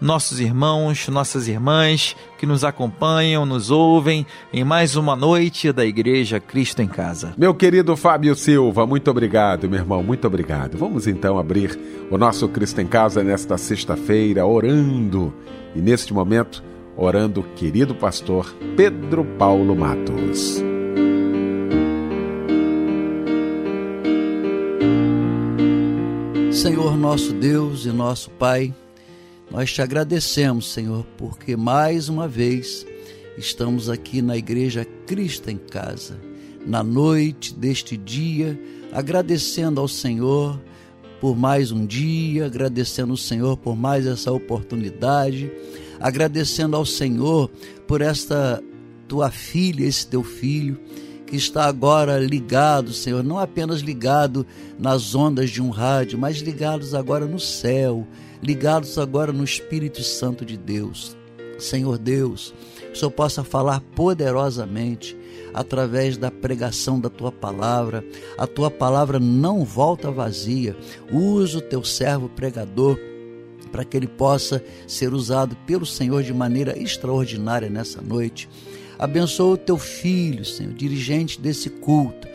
nossos irmãos, nossas irmãs que nos acompanham, nos ouvem em mais uma noite da Igreja Cristo em Casa. Meu querido Fábio Silva, muito obrigado, meu irmão, muito obrigado. Vamos então abrir o nosso Cristo em Casa nesta sexta-feira, orando. E neste momento, orando, querido pastor Pedro Paulo Matos. Senhor nosso Deus e nosso Pai, nós te agradecemos, Senhor, porque mais uma vez estamos aqui na Igreja Cristo em Casa, na noite deste dia, agradecendo ao Senhor por mais um dia, agradecendo ao Senhor por mais essa oportunidade, agradecendo ao Senhor por esta tua filha, esse teu filho que está agora ligado, Senhor, não apenas ligado nas ondas de um rádio, mas ligados agora no céu, ligados agora no Espírito Santo de Deus. Senhor Deus, que o Senhor possa falar poderosamente através da pregação da tua palavra. A tua palavra não volta vazia. Usa o teu servo pregador para que ele possa ser usado pelo Senhor de maneira extraordinária nessa noite. Abençoa o teu filho, Senhor, dirigente desse culto.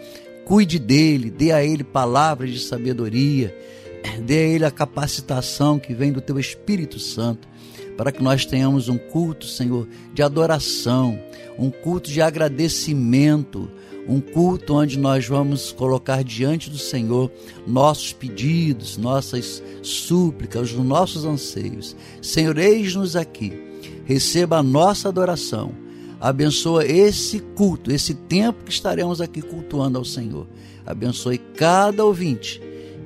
Cuide dele, dê a ele palavras de sabedoria Dê a Ele a capacitação que vem do Teu Espírito Santo, para que nós tenhamos um culto, Senhor, de adoração, um culto de agradecimento, um culto onde nós vamos colocar diante do Senhor nossos pedidos, nossas súplicas, os nossos anseios. Senhor, eis-nos aqui, receba a nossa adoração, abençoa esse culto, esse tempo que estaremos aqui cultuando ao Senhor. Abençoe cada ouvinte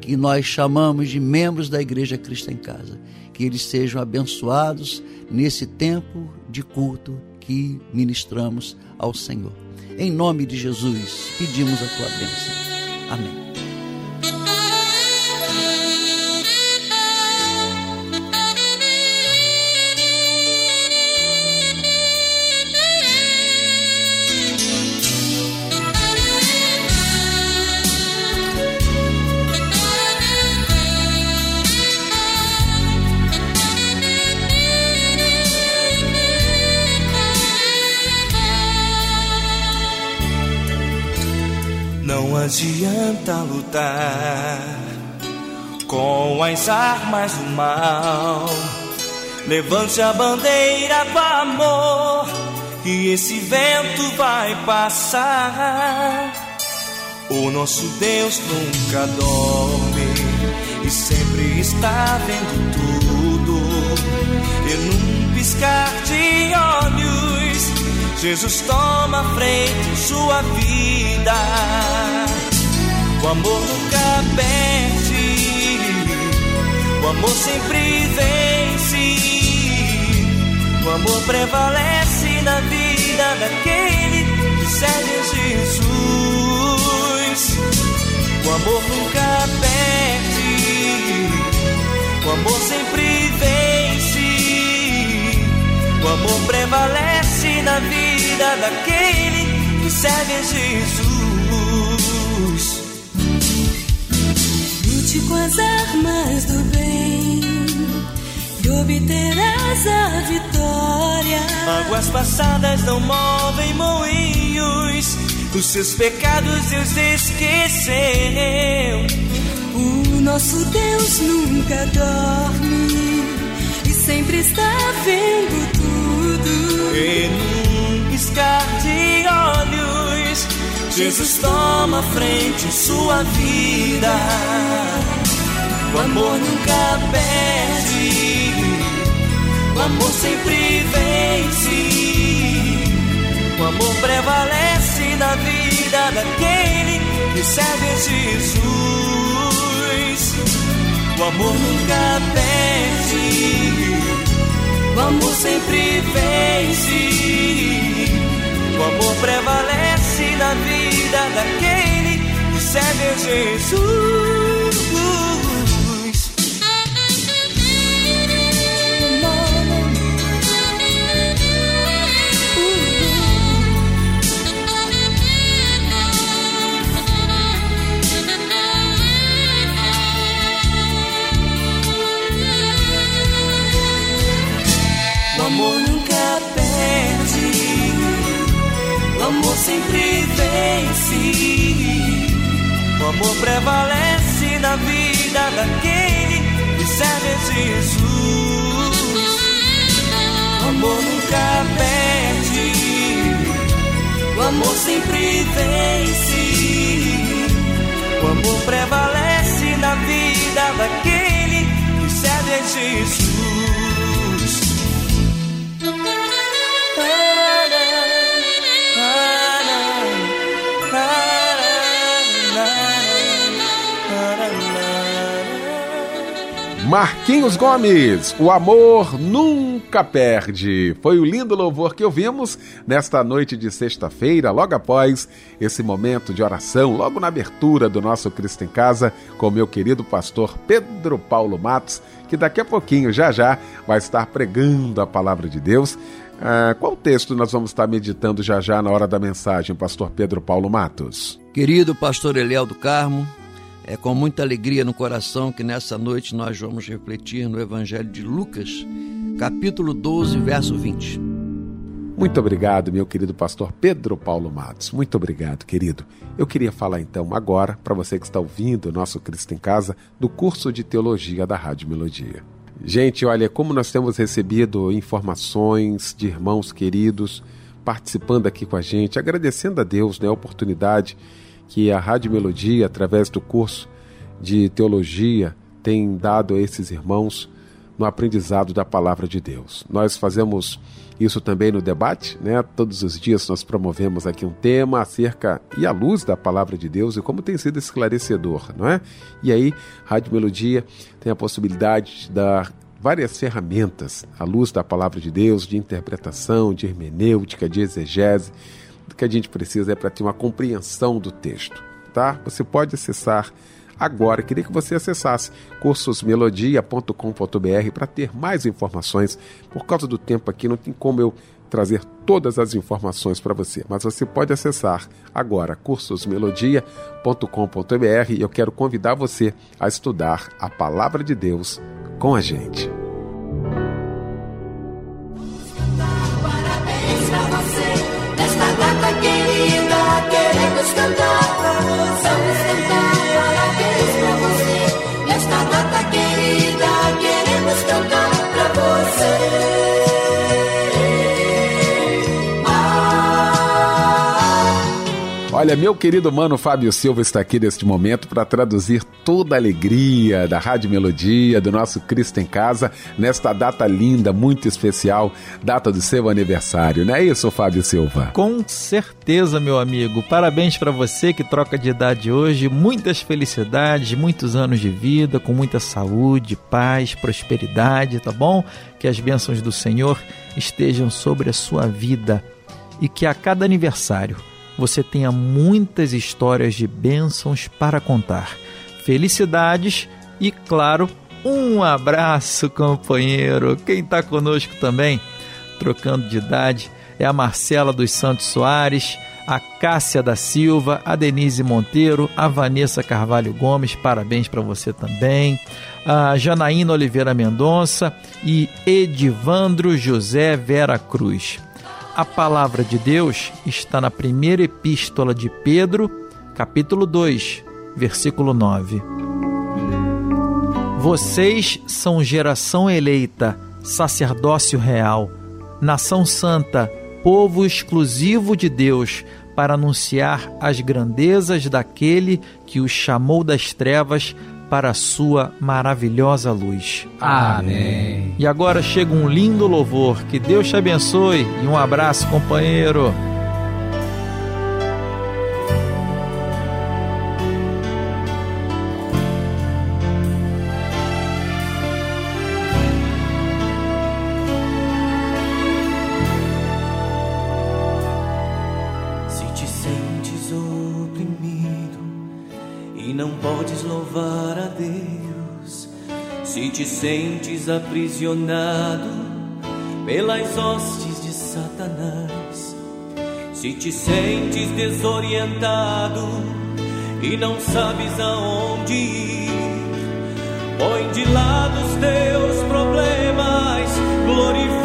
que nós chamamos de membros da Igreja Cristo em Casa. Que eles sejam abençoados nesse tempo de culto que ministramos ao Senhor. Em nome de Jesus, pedimos a tua bênção. Amém. Adianta lutar com as armas do mal. Levante a bandeira do amor, e esse vento vai passar. O nosso Deus nunca dorme e sempre está vendo tudo. E num piscar de olhos, Jesus toma frente em sua vida. O amor nunca perde, o amor sempre vence. O amor prevalece na vida daquele que serve a Jesus. O amor nunca perde, o amor sempre vence. O amor prevalece na vida daquele que serve a Jesus. Com as armas do bem e obterás a vitória. Águas passadas não movem moinhos, os seus pecados Deus esqueceu. O nosso Deus nunca dorme e sempre está vendo tudo. Em um piscar de olhos, Jesus toma frente em sua vida. O amor nunca perde, o amor sempre vence. O amor prevalece na vida daquele que serve a Jesus. O amor nunca perde, o amor sempre vence. O amor prevalece na vida daquele que serve a Jesus. Amor sempre vence. O amor prevalece na vida daquele que serve a Jesus. Marquinhos Gomes, o amor nunca perde. Foi o lindo louvor que ouvimos nesta noite de sexta-feira, logo após esse momento de oração, logo na abertura do nosso Cristo em Casa, com meu querido pastor Pedro Paulo Matos, que daqui a pouquinho, já já, vai estar pregando a palavra de Deus. Ah, qual texto nós vamos estar meditando já já na hora da mensagem, pastor Pedro Paulo Matos? Querido pastor Eliel do Carmo, é com muita alegria no coração que nessa noite nós vamos refletir no Evangelho de Lucas, capítulo 12, verso 20. Muito obrigado, meu querido pastor Pedro Paulo Matos. Muito obrigado, querido. Eu queria falar então agora, para você que está ouvindo o nosso Cristo em Casa, do curso de teologia da Rádio Melodia. Gente, olha, como nós temos recebido informações de irmãos queridos participando aqui com a gente, agradecendo a Deus né, a oportunidade que a Rádio Melodia, através do curso de teologia, tem dado a esses irmãos no aprendizado da palavra de Deus. Nós fazemos isso também no debate, né? Todos os dias nós promovemos aqui um tema acerca e à luz da palavra de Deus e como tem sido esclarecedor, não é? E aí, Rádio Melodia tem a possibilidade de dar várias ferramentas à luz da palavra de Deus, de interpretação, de hermenêutica, de exegese. O que a gente precisa é para ter uma compreensão do texto, tá? Você pode acessar agora. Queria que você acessasse cursosmelodia.com.br para ter mais informações. Por causa do tempo aqui, não tem como eu trazer todas as informações para você, mas você pode acessar agora cursosmelodia.com.br e eu quero convidar você a estudar a palavra de Deus com a gente. Queremos cantar Olha, meu querido mano Fábio Silva está aqui neste momento para traduzir toda a alegria da Rádio Melodia, do nosso Cristo em Casa, nesta data linda, muito especial, data do seu aniversário. Não é isso, Fábio Silva? Com certeza, meu amigo. Parabéns para você que troca de idade hoje. Muitas felicidades, muitos anos de vida, com muita saúde, paz, prosperidade, tá bom? Que as bênçãos do Senhor estejam sobre a sua vida e que a cada aniversário você tenha muitas histórias de bênçãos para contar. Felicidades e, claro, um abraço, companheiro. Quem está conosco também? trocando de idade, é a Marcela dos Santos Soares, a Cássia da Silva, a Denise Monteiro, a Vanessa Carvalho Gomes, parabéns para você também, a Janaína Oliveira Mendonça e Edivandro José Vera Cruz. A palavra de Deus está na primeira epístola de Pedro, capítulo 2, versículo 9. Vocês são geração eleita, sacerdócio real, nação santa, povo exclusivo de Deus, para anunciar as grandezas daquele que os chamou das trevas para a sua maravilhosa luz. Amém. E agora chega um lindo louvor. Que Deus te abençoe e um abraço, companheiro. Podes louvar a Deus, se te sentes aprisionado pelas hostes de Satanás, se te sentes desorientado e não sabes aonde ir, põe de lado os teus problemas, glorifica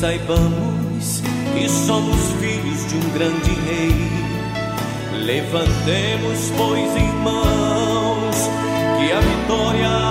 saibamos que somos filhos de um grande rei. Levantemos, pois, irmãos, que a vitória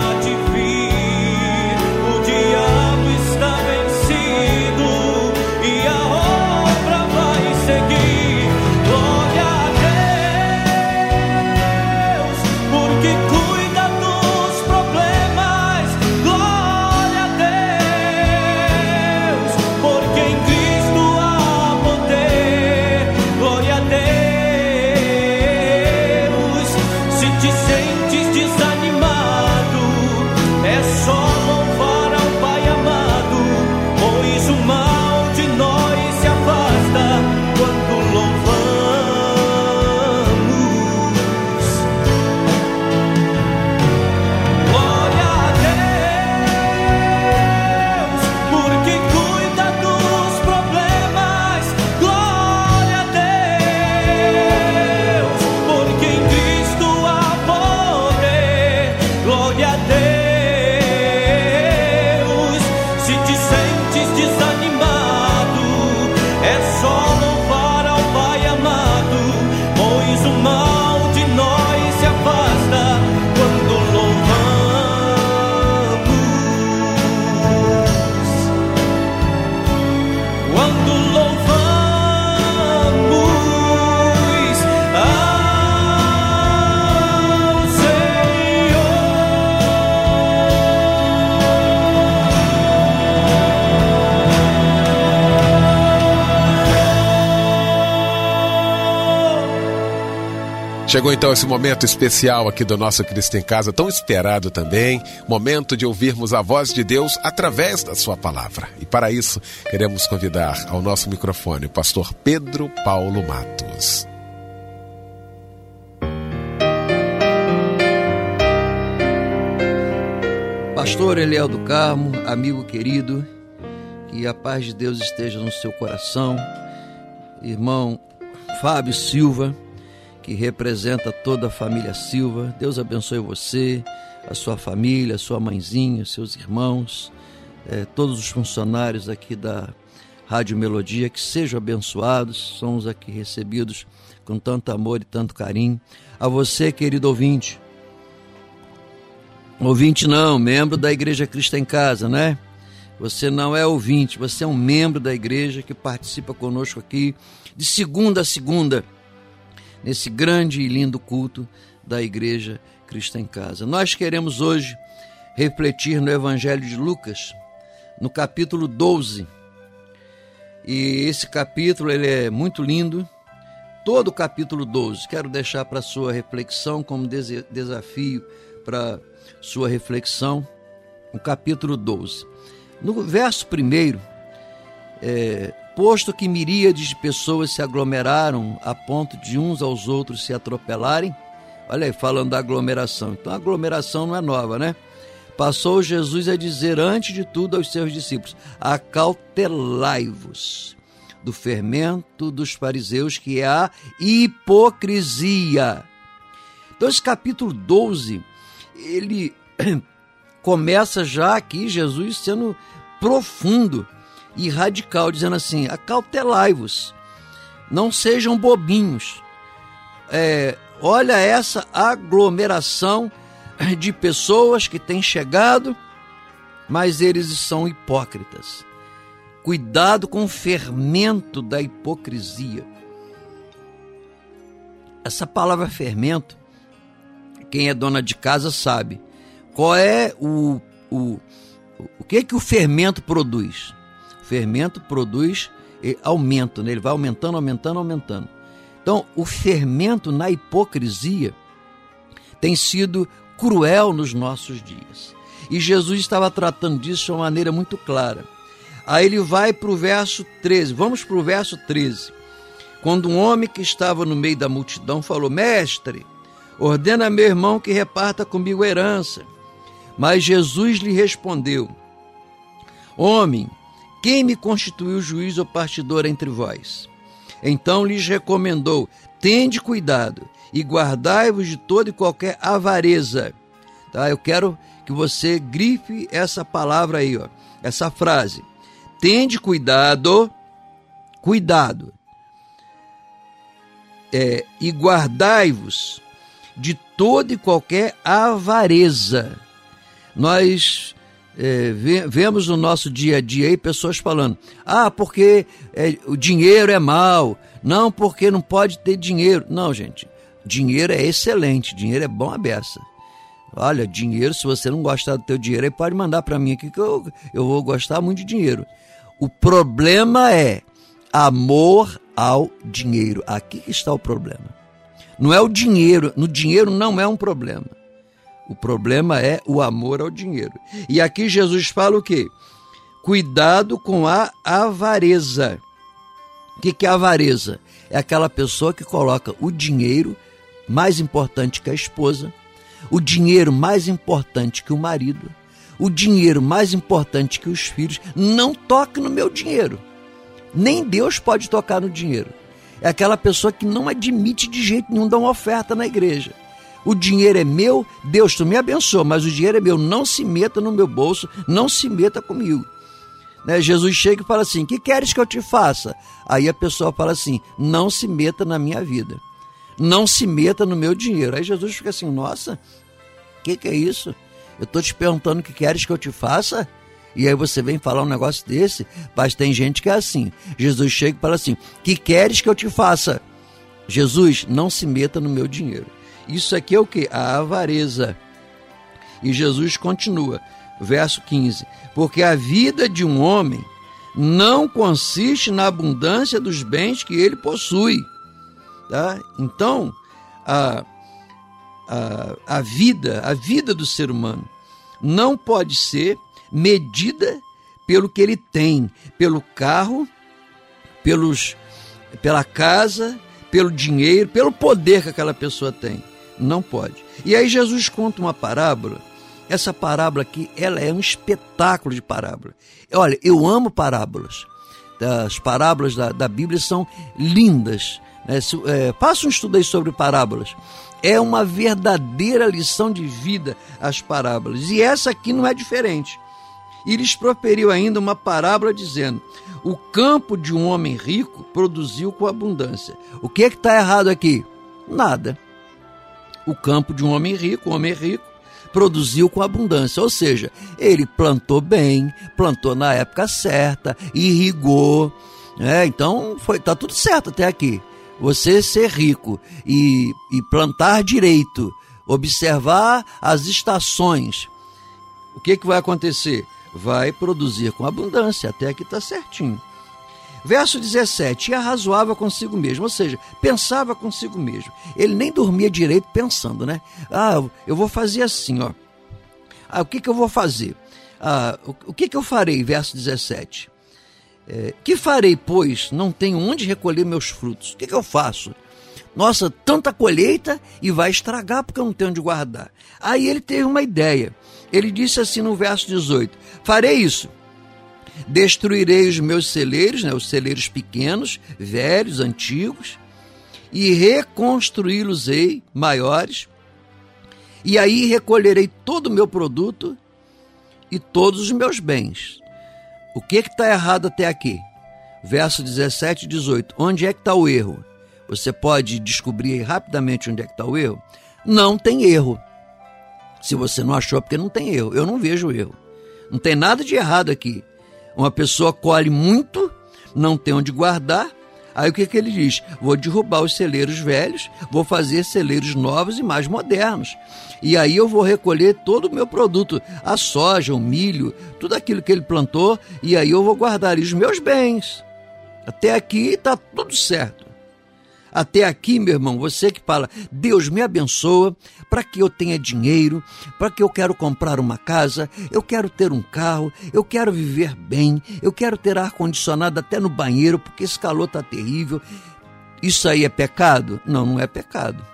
Chegou então esse momento especial aqui do nosso Cristo em Casa, tão esperado também, momento de ouvirmos a voz de Deus através da sua palavra. E para isso, queremos convidar ao nosso microfone o pastor Pedro Paulo Matos. Pastor Eliel do Carmo, amigo querido, que a paz de Deus esteja no seu coração. Irmão Fábio Silva, que representa toda a família Silva. Deus abençoe você, a sua família, a sua mãezinha, seus irmãos, eh, todos os funcionários aqui da Rádio Melodia, que sejam abençoados. Somos aqui recebidos com tanto amor e tanto carinho. A você, querido ouvinte, Ouvinte não, membro da Igreja Cristo em Casa, né? Você não é ouvinte, você é um membro da igreja que participa conosco aqui de segunda a segunda, nesse grande e lindo culto da Igreja Cristo em Casa. Nós queremos hoje refletir no Evangelho de Lucas, no capítulo 12. E esse capítulo ele é muito lindo, todo o capítulo 12. Quero deixar para sua reflexão como desafio para sua reflexão, o capítulo 12. No verso primeiro, é, posto que miríades de pessoas se aglomeraram a ponto de uns aos outros se atropelarem, olha aí, falando da aglomeração. Então a aglomeração não é nova, né? Passou Jesus a dizer antes de tudo aos seus discípulos: acautelai-vos do fermento dos fariseus, que é a hipocrisia. Então, esse capítulo 12, ele começa já aqui, Jesus sendo profundo e radical, dizendo assim: acautelai-vos, não sejam bobinhos. É, olha essa aglomeração de pessoas que têm chegado, mas eles são hipócritas. Cuidado com o fermento da hipocrisia. Essa palavra fermento, quem é dona de casa sabe. Qual é o, o, o que que o fermento produz? Fermento produz aumento, né? ele vai aumentando, aumentando, aumentando. Então, o fermento na hipocrisia tem sido cruel nos nossos dias. E Jesus estava tratando disso de uma maneira muito clara. Aí ele vai para o verso 13. Vamos para o verso 13. Quando um homem que estava no meio da multidão falou: Mestre, ordena meu irmão que reparta comigo a herança. Mas Jesus lhe respondeu: Homem, quem me constituiu juiz ou partidor entre vós? Então lhes recomendou: Tende cuidado e guardai-vos de toda e qualquer avareza. Tá? Eu quero que você grife essa palavra aí, ó, essa frase. Tende cuidado, cuidado, é, e guardai-vos de toda e qualquer avareza nós é, vemos no nosso dia a dia aí pessoas falando: ah, porque é, o dinheiro é mal, não, porque não pode ter dinheiro. Não, gente, dinheiro é excelente, dinheiro é bom a beça. Olha, dinheiro, se você não gostar do teu dinheiro, aí pode mandar para mim aqui que eu, eu vou gostar muito de dinheiro. O problema é amor ao dinheiro. Aqui que está o problema. Não é o dinheiro, no dinheiro não é um problema. O problema é o amor ao dinheiro. E aqui Jesus fala o quê? Cuidado com a avareza. O que, é avareza? É aquela pessoa que coloca o dinheiro mais importante que a esposa, o dinheiro mais importante que o marido, o dinheiro mais importante que os filhos. Não toque no meu dinheiro. Nem Deus pode tocar no dinheiro. É aquela pessoa que não admite de jeito nenhum dar uma oferta na igreja o dinheiro é meu, Deus, tu me abençoa, mas o dinheiro é meu, não se meta no meu bolso, não se meta comigo. Né? Jesus chega e fala assim: que queres que eu te faça? Aí a pessoa fala assim: não se meta na minha vida, não se meta no meu dinheiro. Aí Jesus fica assim: nossa, o que, que é isso? Eu estou te perguntando o que queres que eu te faça? E aí você vem falar um negócio desse, mas tem gente que é assim. Jesus chega e fala assim: que queres que eu te faça? Jesus, não se meta no meu dinheiro. Isso aqui é o que? A avareza. E Jesus continua, verso 15: Porque a vida de um homem não consiste na abundância dos bens que ele possui. Tá? Então, a, a, a vida, a vida do ser humano, não pode ser medida pelo que ele tem, pelo carro, pelos, pela casa, pelo dinheiro, pelo poder que aquela pessoa tem. Não pode. E aí Jesus conta uma parábola. Essa parábola aqui, ela é um espetáculo de parábola. Olha, eu amo parábolas. As parábolas da, da Bíblia são lindas. Né? Se, é, faça um estudo aí sobre parábolas. É uma verdadeira lição de vida as parábolas. E essa aqui não é diferente. E lhes proferiu ainda uma parábola dizendo: O campo de um homem rico produziu com abundância. O que é que está errado aqui? Nada o campo de um homem rico, um homem rico, produziu com abundância. Ou seja, ele plantou bem, plantou na época certa, irrigou. Né? Então, foi, tá tudo certo até aqui. Você ser rico e, e plantar direito, observar as estações, o que, que vai acontecer? Vai produzir com abundância, até aqui está certinho. Verso 17: E arrazoava consigo mesmo, ou seja, pensava consigo mesmo. Ele nem dormia direito pensando, né? Ah, eu vou fazer assim, ó. Ah, o que, que eu vou fazer? Ah, o, o que, que eu farei? Verso 17. É, que farei, pois? Não tenho onde recolher meus frutos. O que, que eu faço? Nossa, tanta colheita e vai estragar porque eu não tenho onde guardar. Aí ele teve uma ideia. Ele disse assim no verso 18: Farei isso Destruirei os meus celeiros, né, os celeiros pequenos, velhos, antigos, e reconstruí-los-ei maiores. E aí recolherei todo o meu produto e todos os meus bens. O que está errado até aqui? Verso 17 e 18. Onde é que está o erro? Você pode descobrir rapidamente onde é que está o erro? Não tem erro. Se você não achou, é porque não tem erro. Eu não vejo erro. Não tem nada de errado aqui. Uma pessoa colhe muito, não tem onde guardar. Aí o que, que ele diz? Vou derrubar os celeiros velhos, vou fazer celeiros novos e mais modernos. E aí eu vou recolher todo o meu produto, a soja, o milho, tudo aquilo que ele plantou, e aí eu vou guardar os meus bens. Até aqui está tudo certo. Até aqui, meu irmão, você que fala, Deus me abençoa para que eu tenha dinheiro, para que eu quero comprar uma casa, eu quero ter um carro, eu quero viver bem, eu quero ter ar condicionado até no banheiro, porque esse calor tá terrível. Isso aí é pecado? Não, não é pecado.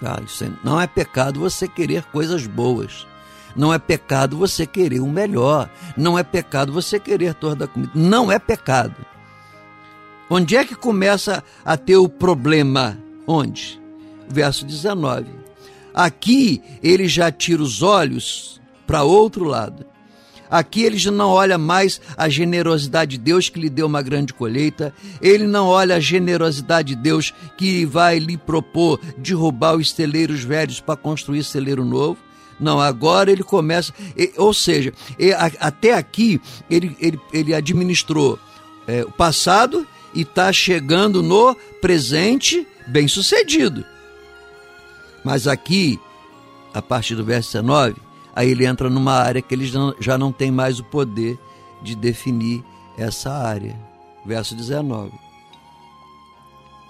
Ah, não é pecado você querer coisas boas. Não é pecado você querer o melhor. Não é pecado você querer toda a comida. Não é pecado. Onde é que começa a ter o problema? Onde? Verso 19. Aqui ele já tira os olhos para outro lado. Aqui ele já não olha mais a generosidade de Deus que lhe deu uma grande colheita. Ele não olha a generosidade de Deus que vai lhe propor de roubar os celeiros velhos para construir celeiro novo. Não, agora ele começa. Ou seja, até aqui ele, ele, ele administrou é, o passado e está chegando no presente bem sucedido. Mas aqui, a partir do verso 19, aí ele entra numa área que ele já não tem mais o poder de definir essa área. Verso 19.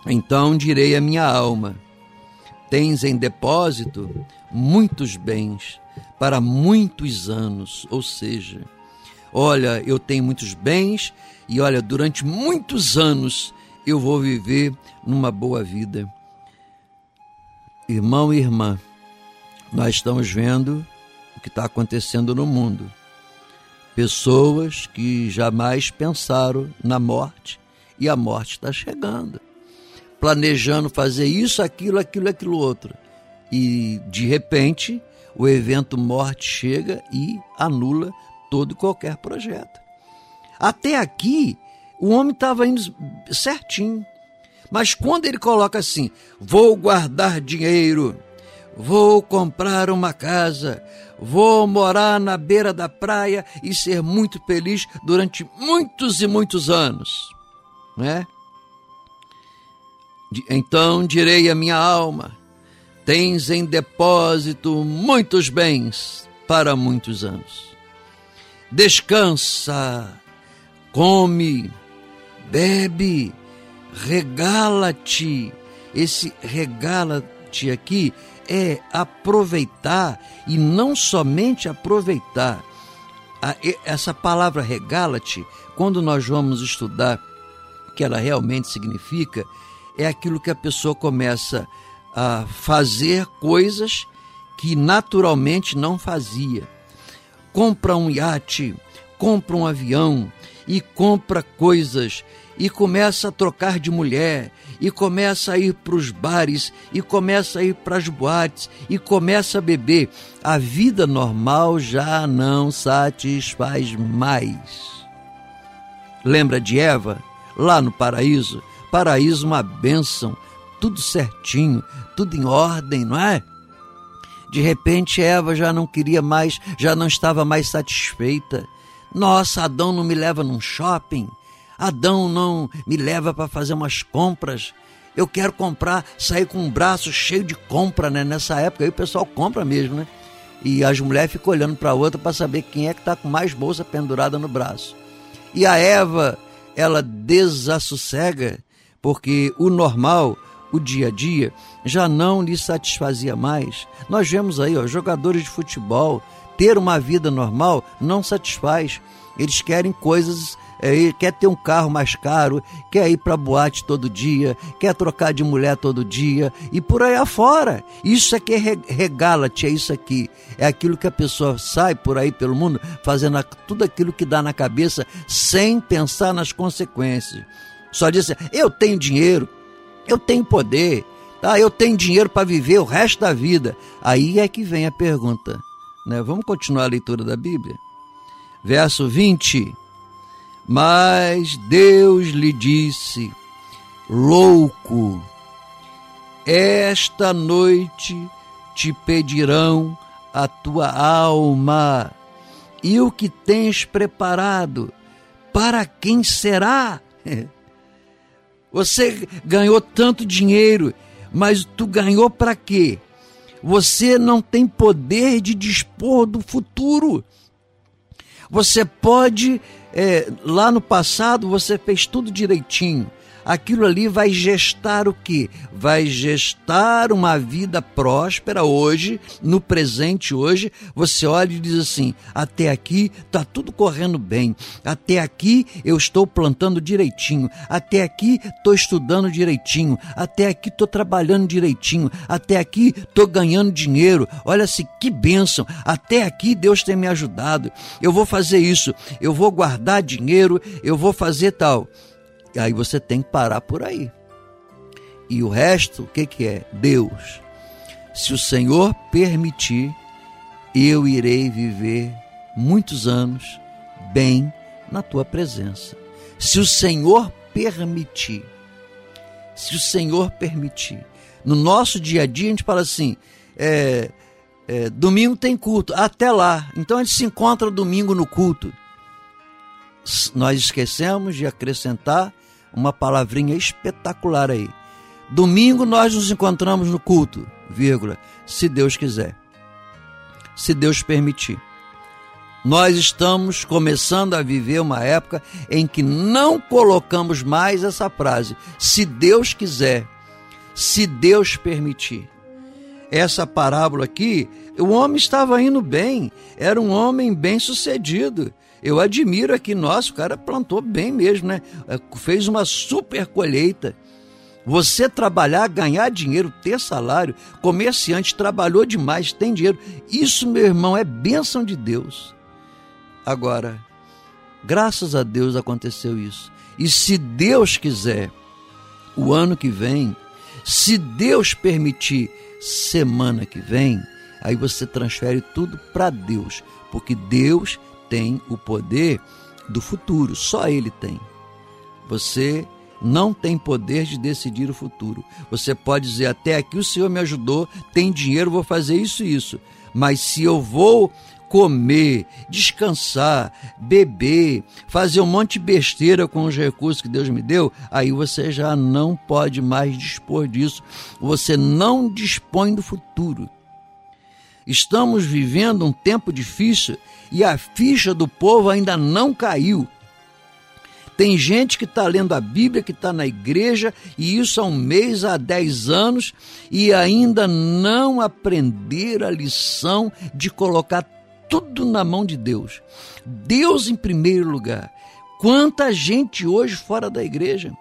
Então direi à minha alma: tens em depósito muitos bens para muitos anos, ou seja, olha, eu tenho muitos bens e olha, durante muitos anos eu vou viver numa boa vida. Irmão e irmã, nós estamos vendo o que está acontecendo no mundo. Pessoas que jamais pensaram na morte e a morte está chegando, planejando fazer isso, aquilo, aquilo, aquilo outro. E de repente o evento morte chega e anula todo e qualquer projeto. Até aqui, o homem estava indo certinho. Mas quando ele coloca assim: vou guardar dinheiro, vou comprar uma casa, vou morar na beira da praia e ser muito feliz durante muitos e muitos anos, né? Então direi à minha alma: tens em depósito muitos bens para muitos anos. Descansa come, bebe, regala-te. Esse regala-te aqui é aproveitar e não somente aproveitar. Essa palavra regala-te, quando nós vamos estudar o que ela realmente significa, é aquilo que a pessoa começa a fazer coisas que naturalmente não fazia. Compra um iate, compra um avião, e compra coisas e começa a trocar de mulher e começa a ir para os bares e começa a ir para as boates e começa a beber. A vida normal já não satisfaz mais. Lembra de Eva? Lá no paraíso? Paraíso, uma bênção, tudo certinho, tudo em ordem, não é? De repente Eva já não queria mais, já não estava mais satisfeita. Nossa, Adão não me leva num shopping. Adão não me leva para fazer umas compras. Eu quero comprar, sair com um braço cheio de compra, né? Nessa época aí o pessoal compra mesmo, né? E as mulheres ficam olhando para a outra para saber quem é que está com mais bolsa pendurada no braço. E a Eva, ela desassossega, porque o normal, o dia a dia, já não lhe satisfazia mais. Nós vemos aí, ó, jogadores de futebol, ter uma vida normal não satisfaz. Eles querem coisas é, quer ter um carro mais caro, quer ir para boate todo dia, quer trocar de mulher todo dia e por aí afora. Isso aqui é regala-te, é isso aqui. É aquilo que a pessoa sai por aí pelo mundo fazendo tudo aquilo que dá na cabeça sem pensar nas consequências. Só diz assim, eu tenho dinheiro, eu tenho poder, tá? eu tenho dinheiro para viver o resto da vida. Aí é que vem a pergunta. Né? Vamos continuar a leitura da Bíblia? Verso 20. Mas Deus lhe disse: Louco, esta noite te pedirão a tua alma, e o que tens preparado, para quem será? Você ganhou tanto dinheiro, mas tu ganhou para quê? Você não tem poder de dispor do futuro. Você pode é, lá no passado você fez tudo direitinho. Aquilo ali vai gestar o que? Vai gestar uma vida próspera hoje, no presente hoje. Você olha e diz assim: até aqui está tudo correndo bem, até aqui eu estou plantando direitinho, até aqui estou estudando direitinho, até aqui estou trabalhando direitinho, até aqui estou ganhando dinheiro. Olha-se que bênção, até aqui Deus tem me ajudado. Eu vou fazer isso, eu vou guardar dinheiro, eu vou fazer tal. Aí você tem que parar por aí. E o resto, o que, que é? Deus. Se o Senhor permitir, eu irei viver muitos anos bem na tua presença. Se o Senhor permitir, se o Senhor permitir. No nosso dia a dia a gente fala assim: é, é, domingo tem culto, até lá. Então a gente se encontra domingo no culto. Nós esquecemos de acrescentar uma palavrinha espetacular aí. Domingo nós nos encontramos no culto, vírgula, se Deus quiser. Se Deus permitir. Nós estamos começando a viver uma época em que não colocamos mais essa frase, se Deus quiser, se Deus permitir. Essa parábola aqui, o homem estava indo bem, era um homem bem sucedido. Eu admiro aqui, nosso o cara plantou bem mesmo, né? É, fez uma super colheita. Você trabalhar, ganhar dinheiro, ter salário, comerciante, trabalhou demais, tem dinheiro. Isso, meu irmão, é bênção de Deus. Agora, graças a Deus aconteceu isso. E se Deus quiser, o ano que vem, se Deus permitir, semana que vem, aí você transfere tudo para Deus, porque Deus tem o poder do futuro, só ele tem. Você não tem poder de decidir o futuro. Você pode dizer: até aqui o Senhor me ajudou, tem dinheiro, vou fazer isso e isso. Mas se eu vou comer, descansar, beber, fazer um monte de besteira com os recursos que Deus me deu, aí você já não pode mais dispor disso. Você não dispõe do futuro. Estamos vivendo um tempo difícil e a ficha do povo ainda não caiu. Tem gente que está lendo a Bíblia, que está na igreja, e isso há um mês, há dez anos, e ainda não aprender a lição de colocar tudo na mão de Deus. Deus em primeiro lugar. Quanta gente hoje fora da igreja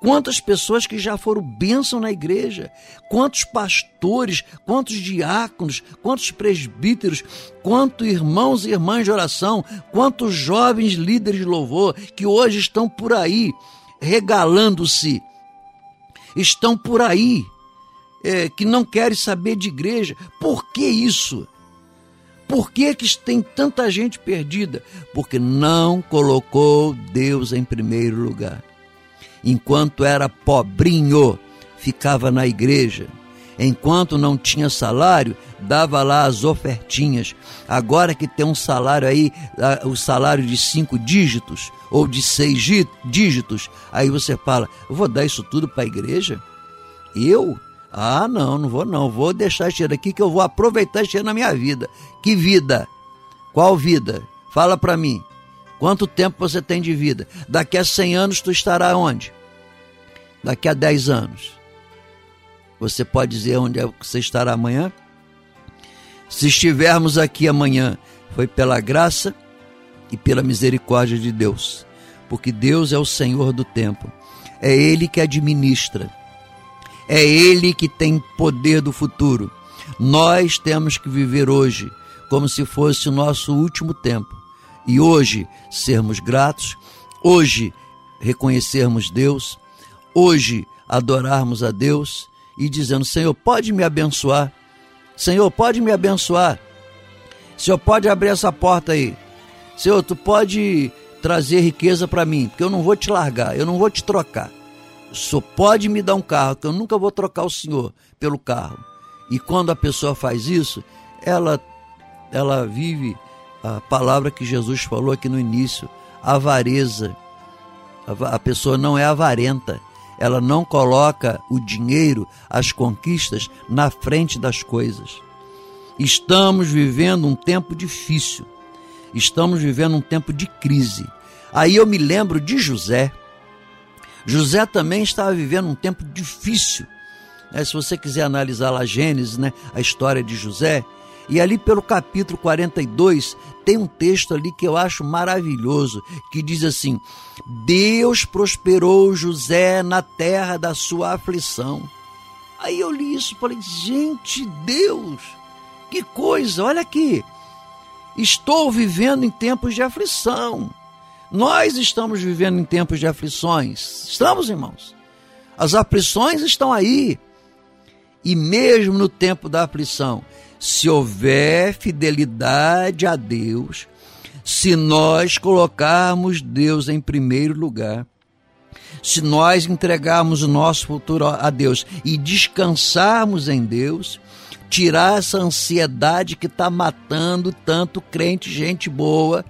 Quantas pessoas que já foram bênção na igreja, quantos pastores, quantos diáconos, quantos presbíteros, quantos irmãos e irmãs de oração, quantos jovens líderes de louvor que hoje estão por aí regalando-se, estão por aí é, que não querem saber de igreja. Por que isso? Por que, que tem tanta gente perdida? Porque não colocou Deus em primeiro lugar enquanto era pobrinho, ficava na igreja. Enquanto não tinha salário, dava lá as ofertinhas. Agora que tem um salário aí, o salário de cinco dígitos ou de seis dígitos, aí você fala: vou dar isso tudo para a igreja? Eu? Ah, não, não vou não. Vou deixar esse dinheiro aqui que eu vou aproveitar esse dinheiro na minha vida. Que vida? Qual vida? Fala para mim. Quanto tempo você tem de vida? Daqui a 100 anos tu estará onde? Daqui a 10 anos. Você pode dizer onde é que você estará amanhã? Se estivermos aqui amanhã, foi pela graça e pela misericórdia de Deus, porque Deus é o Senhor do tempo. É Ele que administra. É Ele que tem poder do futuro. Nós temos que viver hoje como se fosse o nosso último tempo. E hoje sermos gratos, hoje reconhecermos Deus, hoje adorarmos a Deus e dizendo: Senhor, pode me abençoar. Senhor, pode me abençoar. Senhor, pode abrir essa porta aí. Senhor, tu pode trazer riqueza para mim, porque eu não vou te largar, eu não vou te trocar. Senhor pode me dar um carro, que eu nunca vou trocar o Senhor pelo carro. E quando a pessoa faz isso, ela ela vive a palavra que Jesus falou aqui no início, avareza. A pessoa não é avarenta, ela não coloca o dinheiro, as conquistas na frente das coisas. Estamos vivendo um tempo difícil. Estamos vivendo um tempo de crise. Aí eu me lembro de José. José também estava vivendo um tempo difícil. É, se você quiser analisar lá Gênesis, né, a história de José, e ali pelo capítulo 42 tem um texto ali que eu acho maravilhoso, que diz assim: Deus prosperou José na terra da sua aflição. Aí eu li isso e falei: gente, Deus, que coisa, olha aqui. Estou vivendo em tempos de aflição. Nós estamos vivendo em tempos de aflições. Estamos, irmãos. As aflições estão aí. E mesmo no tempo da aflição, se houver fidelidade a Deus, se nós colocarmos Deus em primeiro lugar, se nós entregarmos o nosso futuro a Deus e descansarmos em Deus, tirar essa ansiedade que está matando tanto crente, gente boa,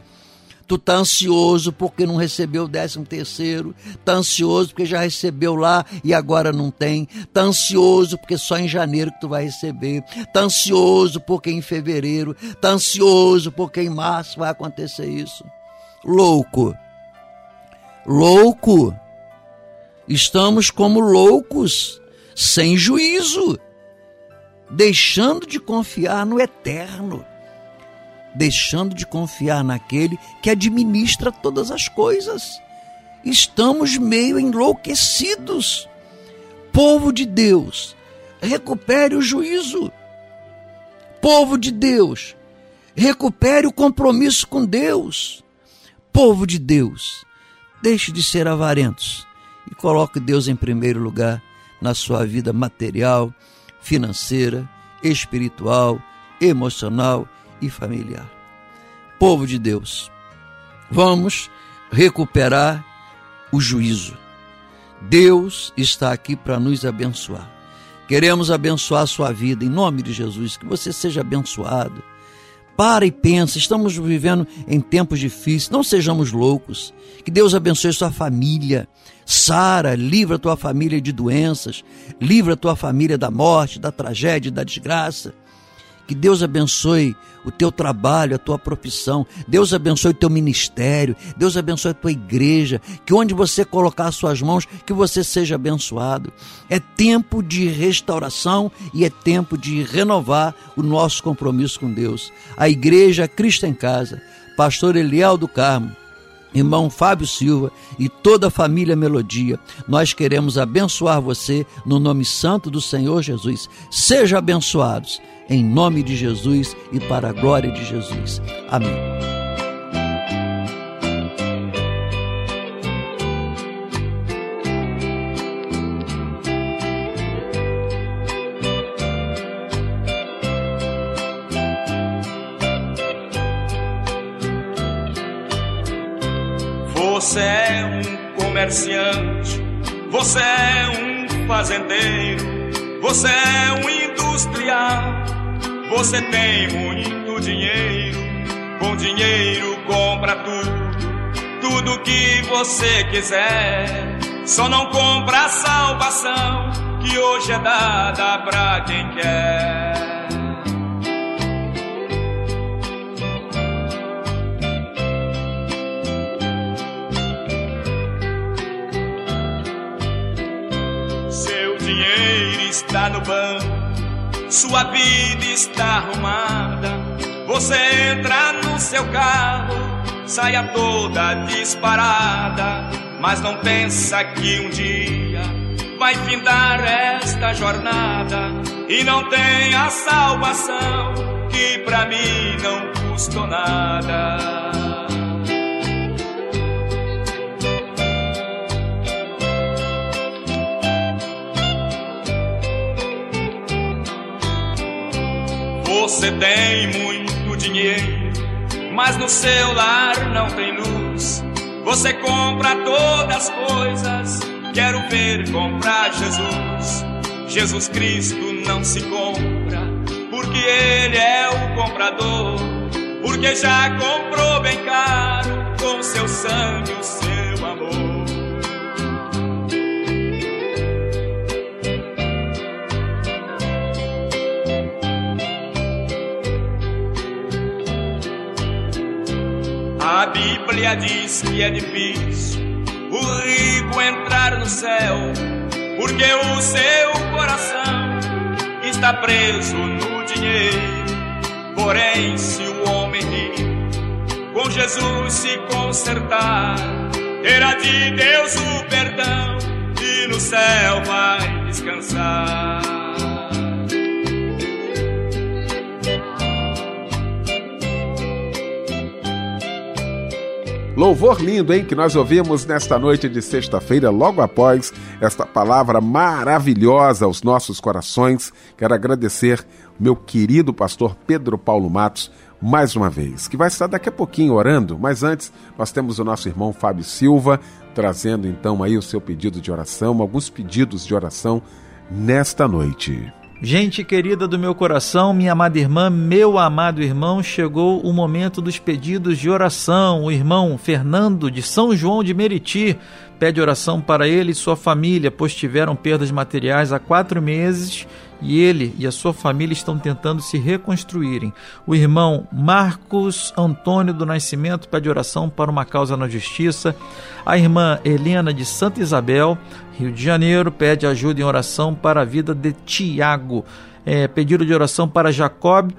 Tu tá ansioso porque não recebeu o décimo terceiro, tá ansioso porque já recebeu lá e agora não tem, tá ansioso porque só em janeiro que tu vai receber, tá ansioso porque em fevereiro, tá ansioso porque em março vai acontecer isso. Louco. Louco. Estamos como loucos, sem juízo, deixando de confiar no eterno deixando de confiar naquele que administra todas as coisas. Estamos meio enlouquecidos. Povo de Deus, recupere o juízo. Povo de Deus, recupere o compromisso com Deus. Povo de Deus, deixe de ser avarentos e coloque Deus em primeiro lugar na sua vida material, financeira, espiritual, emocional e familiar. Povo de Deus, vamos recuperar o juízo. Deus está aqui para nos abençoar. Queremos abençoar a sua vida em nome de Jesus, que você seja abençoado. Para e pensa, estamos vivendo em tempos difíceis, não sejamos loucos. Que Deus abençoe sua família. Sara, livra a tua família de doenças, livra a tua família da morte, da tragédia, da desgraça. Que Deus abençoe o teu trabalho, a tua profissão. Deus abençoe o teu ministério. Deus abençoe a tua igreja. Que onde você colocar as suas mãos, que você seja abençoado. É tempo de restauração e é tempo de renovar o nosso compromisso com Deus. A igreja Cristo em Casa, pastor Eliel do Carmo, irmão Fábio Silva e toda a família Melodia. Nós queremos abençoar você no nome santo do Senhor Jesus. Sejam abençoados em nome de Jesus e para a glória de Jesus. Amém. Você é um comerciante, você é um fazendeiro, você é um industrial. Você tem muito dinheiro, com dinheiro compra tudo, tudo que você quiser. Só não compra a salvação que hoje é dada pra quem quer. Está no banco, sua vida está arrumada. Você entra no seu carro, saia toda disparada, mas não pensa que um dia vai findar esta jornada e não tem a salvação que pra mim não custou nada. Você tem muito dinheiro, mas no seu lar não tem luz. Você compra todas as coisas, quero ver comprar Jesus. Jesus Cristo não se compra, porque Ele é o comprador. Porque já comprou bem caro com seu sangue o seu amor. Bíblia diz que é difícil o rico entrar no céu, porque o seu coração está preso no dinheiro. Porém, se o homem rico com Jesus se consertar, terá de Deus o perdão e no céu vai descansar. Louvor lindo, hein, que nós ouvimos nesta noite de sexta-feira, logo após esta palavra maravilhosa aos nossos corações. Quero agradecer meu querido pastor Pedro Paulo Matos mais uma vez, que vai estar daqui a pouquinho orando, mas antes nós temos o nosso irmão Fábio Silva trazendo então aí o seu pedido de oração, alguns pedidos de oração nesta noite. Gente querida do meu coração, minha amada irmã, meu amado irmão, chegou o momento dos pedidos de oração. O irmão Fernando de São João de Meriti pede oração para ele e sua família, pois tiveram perdas materiais há quatro meses e ele e a sua família estão tentando se reconstruírem. O irmão Marcos Antônio do Nascimento pede oração para uma causa na justiça. A irmã Helena de Santa Isabel, Rio de Janeiro, pede ajuda em oração para a vida de Tiago. É, pedido de oração para Jacob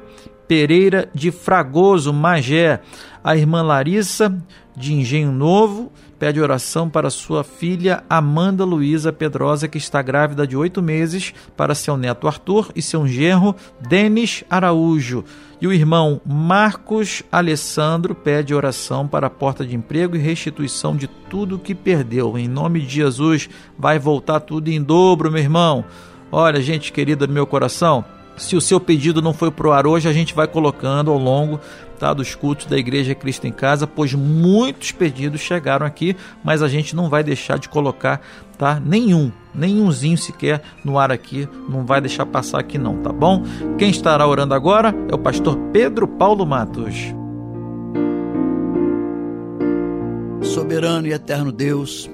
Pereira de Fragoso, Magé. A irmã Larissa de Engenho Novo pede oração para sua filha Amanda Luísa Pedrosa, que está grávida de oito meses, para seu neto Arthur e seu genro Denis Araújo. E o irmão Marcos Alessandro pede oração para a porta de emprego e restituição de tudo que perdeu. Em nome de Jesus, vai voltar tudo em dobro, meu irmão. Olha, gente querida do meu coração, se o seu pedido não foi pro ar hoje, a gente vai colocando ao longo tá, dos cultos da Igreja Cristo em Casa, pois muitos pedidos chegaram aqui, mas a gente não vai deixar de colocar tá, nenhum, nenhumzinho sequer no ar aqui, não vai deixar passar aqui não, tá bom? Quem estará orando agora é o pastor Pedro Paulo Matos. Soberano e eterno Deus,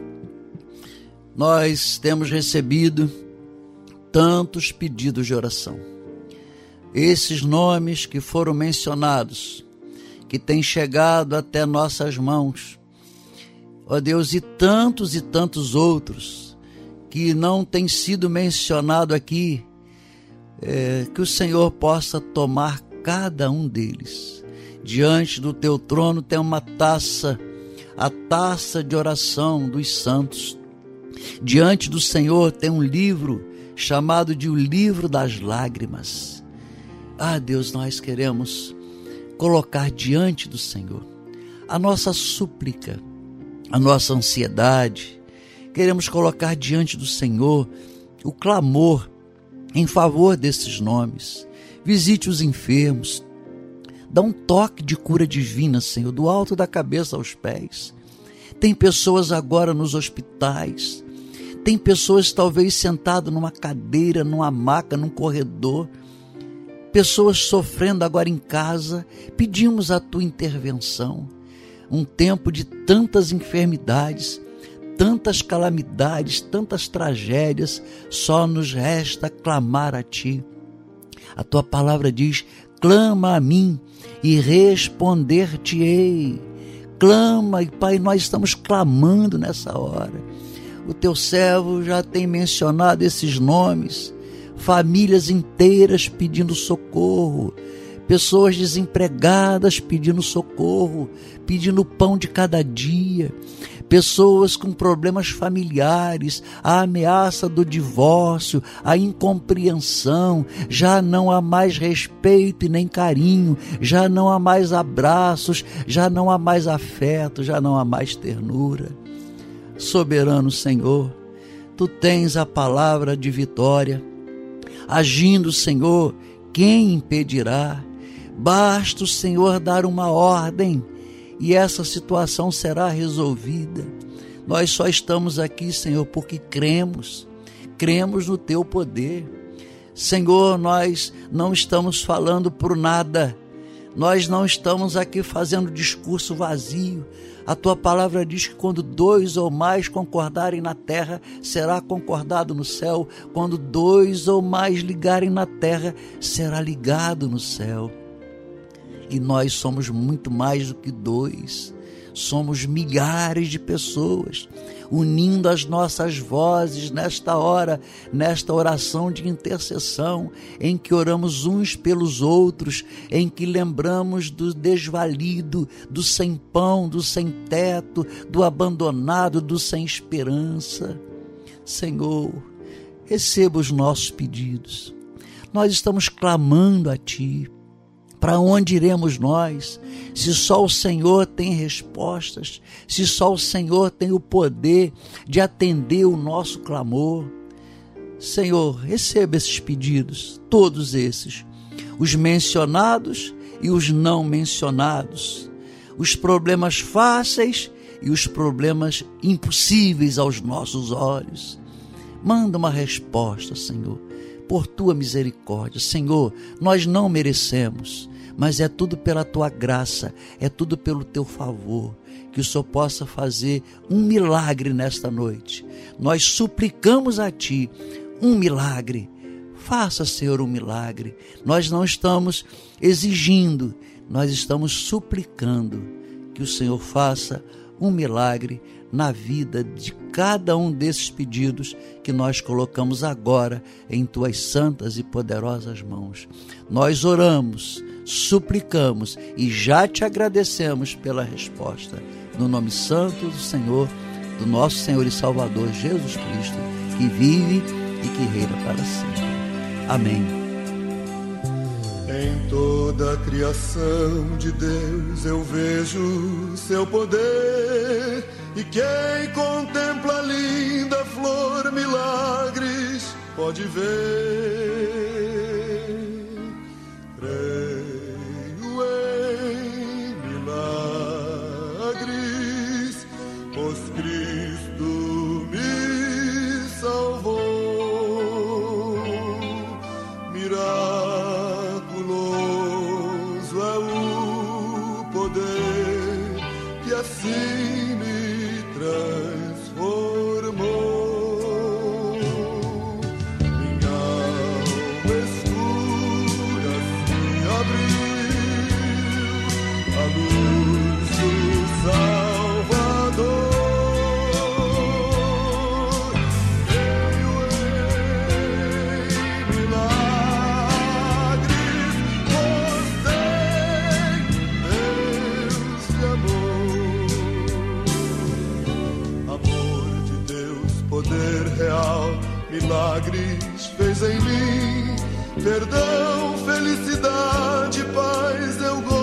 nós temos recebido tantos pedidos de oração. Esses nomes que foram mencionados, que têm chegado até nossas mãos, ó Deus, e tantos e tantos outros que não têm sido mencionado aqui, é, que o Senhor possa tomar cada um deles. Diante do teu trono tem uma taça, a taça de oração dos santos. Diante do Senhor tem um livro chamado de o livro das lágrimas. Ah, Deus, nós queremos colocar diante do Senhor a nossa súplica, a nossa ansiedade. Queremos colocar diante do Senhor o clamor em favor desses nomes. Visite os enfermos. Dá um toque de cura divina, Senhor, do alto da cabeça aos pés. Tem pessoas agora nos hospitais Tem pessoas talvez sentadas numa cadeira, numa maca, num corredor, pessoas sofrendo agora em casa. Pedimos a tua intervenção. Um tempo de tantas enfermidades, tantas calamidades, tantas tragédias, só nos resta clamar a ti. A tua palavra diz: clama a mim e responder-te-ei. Clama, e Pai, nós estamos clamando nessa hora. O teu servo já tem mencionado esses nomes, famílias inteiras pedindo socorro, pessoas desempregadas pedindo socorro, pedindo pão de cada dia, pessoas com problemas familiares, a ameaça do divórcio, a incompreensão, já não há mais respeito e nem carinho, já não há mais abraços, já não há mais afeto, já não há mais ternura. Soberano Senhor, tu tens a palavra de vitória. Agindo, Senhor, quem impedirá? Basta o Senhor dar uma ordem e essa situação será resolvida. Nós só estamos aqui, Senhor, porque cremos, cremos no teu poder. Senhor, nós não estamos falando por nada, nós não estamos aqui fazendo discurso vazio. A tua palavra diz que quando dois ou mais concordarem na terra, será concordado no céu. Quando dois ou mais ligarem na terra, será ligado no céu. E nós somos muito mais do que dois. Somos milhares de pessoas unindo as nossas vozes nesta hora, nesta oração de intercessão, em que oramos uns pelos outros, em que lembramos do desvalido, do sem pão, do sem teto, do abandonado, do sem esperança. Senhor, receba os nossos pedidos. Nós estamos clamando a Ti para onde iremos nós? Se só o Senhor tem respostas, se só o Senhor tem o poder de atender o nosso clamor. Senhor, receba esses pedidos, todos esses, os mencionados e os não mencionados, os problemas fáceis e os problemas impossíveis aos nossos olhos. Manda uma resposta, Senhor, por tua misericórdia. Senhor, nós não merecemos, mas é tudo pela tua graça, é tudo pelo teu favor. Que o Senhor possa fazer um milagre nesta noite. Nós suplicamos a Ti um milagre. Faça, Senhor, um milagre. Nós não estamos exigindo, nós estamos suplicando que o Senhor faça um milagre na vida de cada um desses pedidos que nós colocamos agora em tuas santas e poderosas mãos. Nós oramos, suplicamos e já te agradecemos pela resposta. No nome santo do Senhor, do nosso Senhor e Salvador Jesus Cristo, que vive e que reina para sempre. Amém. Em toda a criação de Deus eu vejo seu poder. E quem contempla a linda flor milagres pode ver. Milagres fez em mim. Perdão, felicidade, paz eu gozarei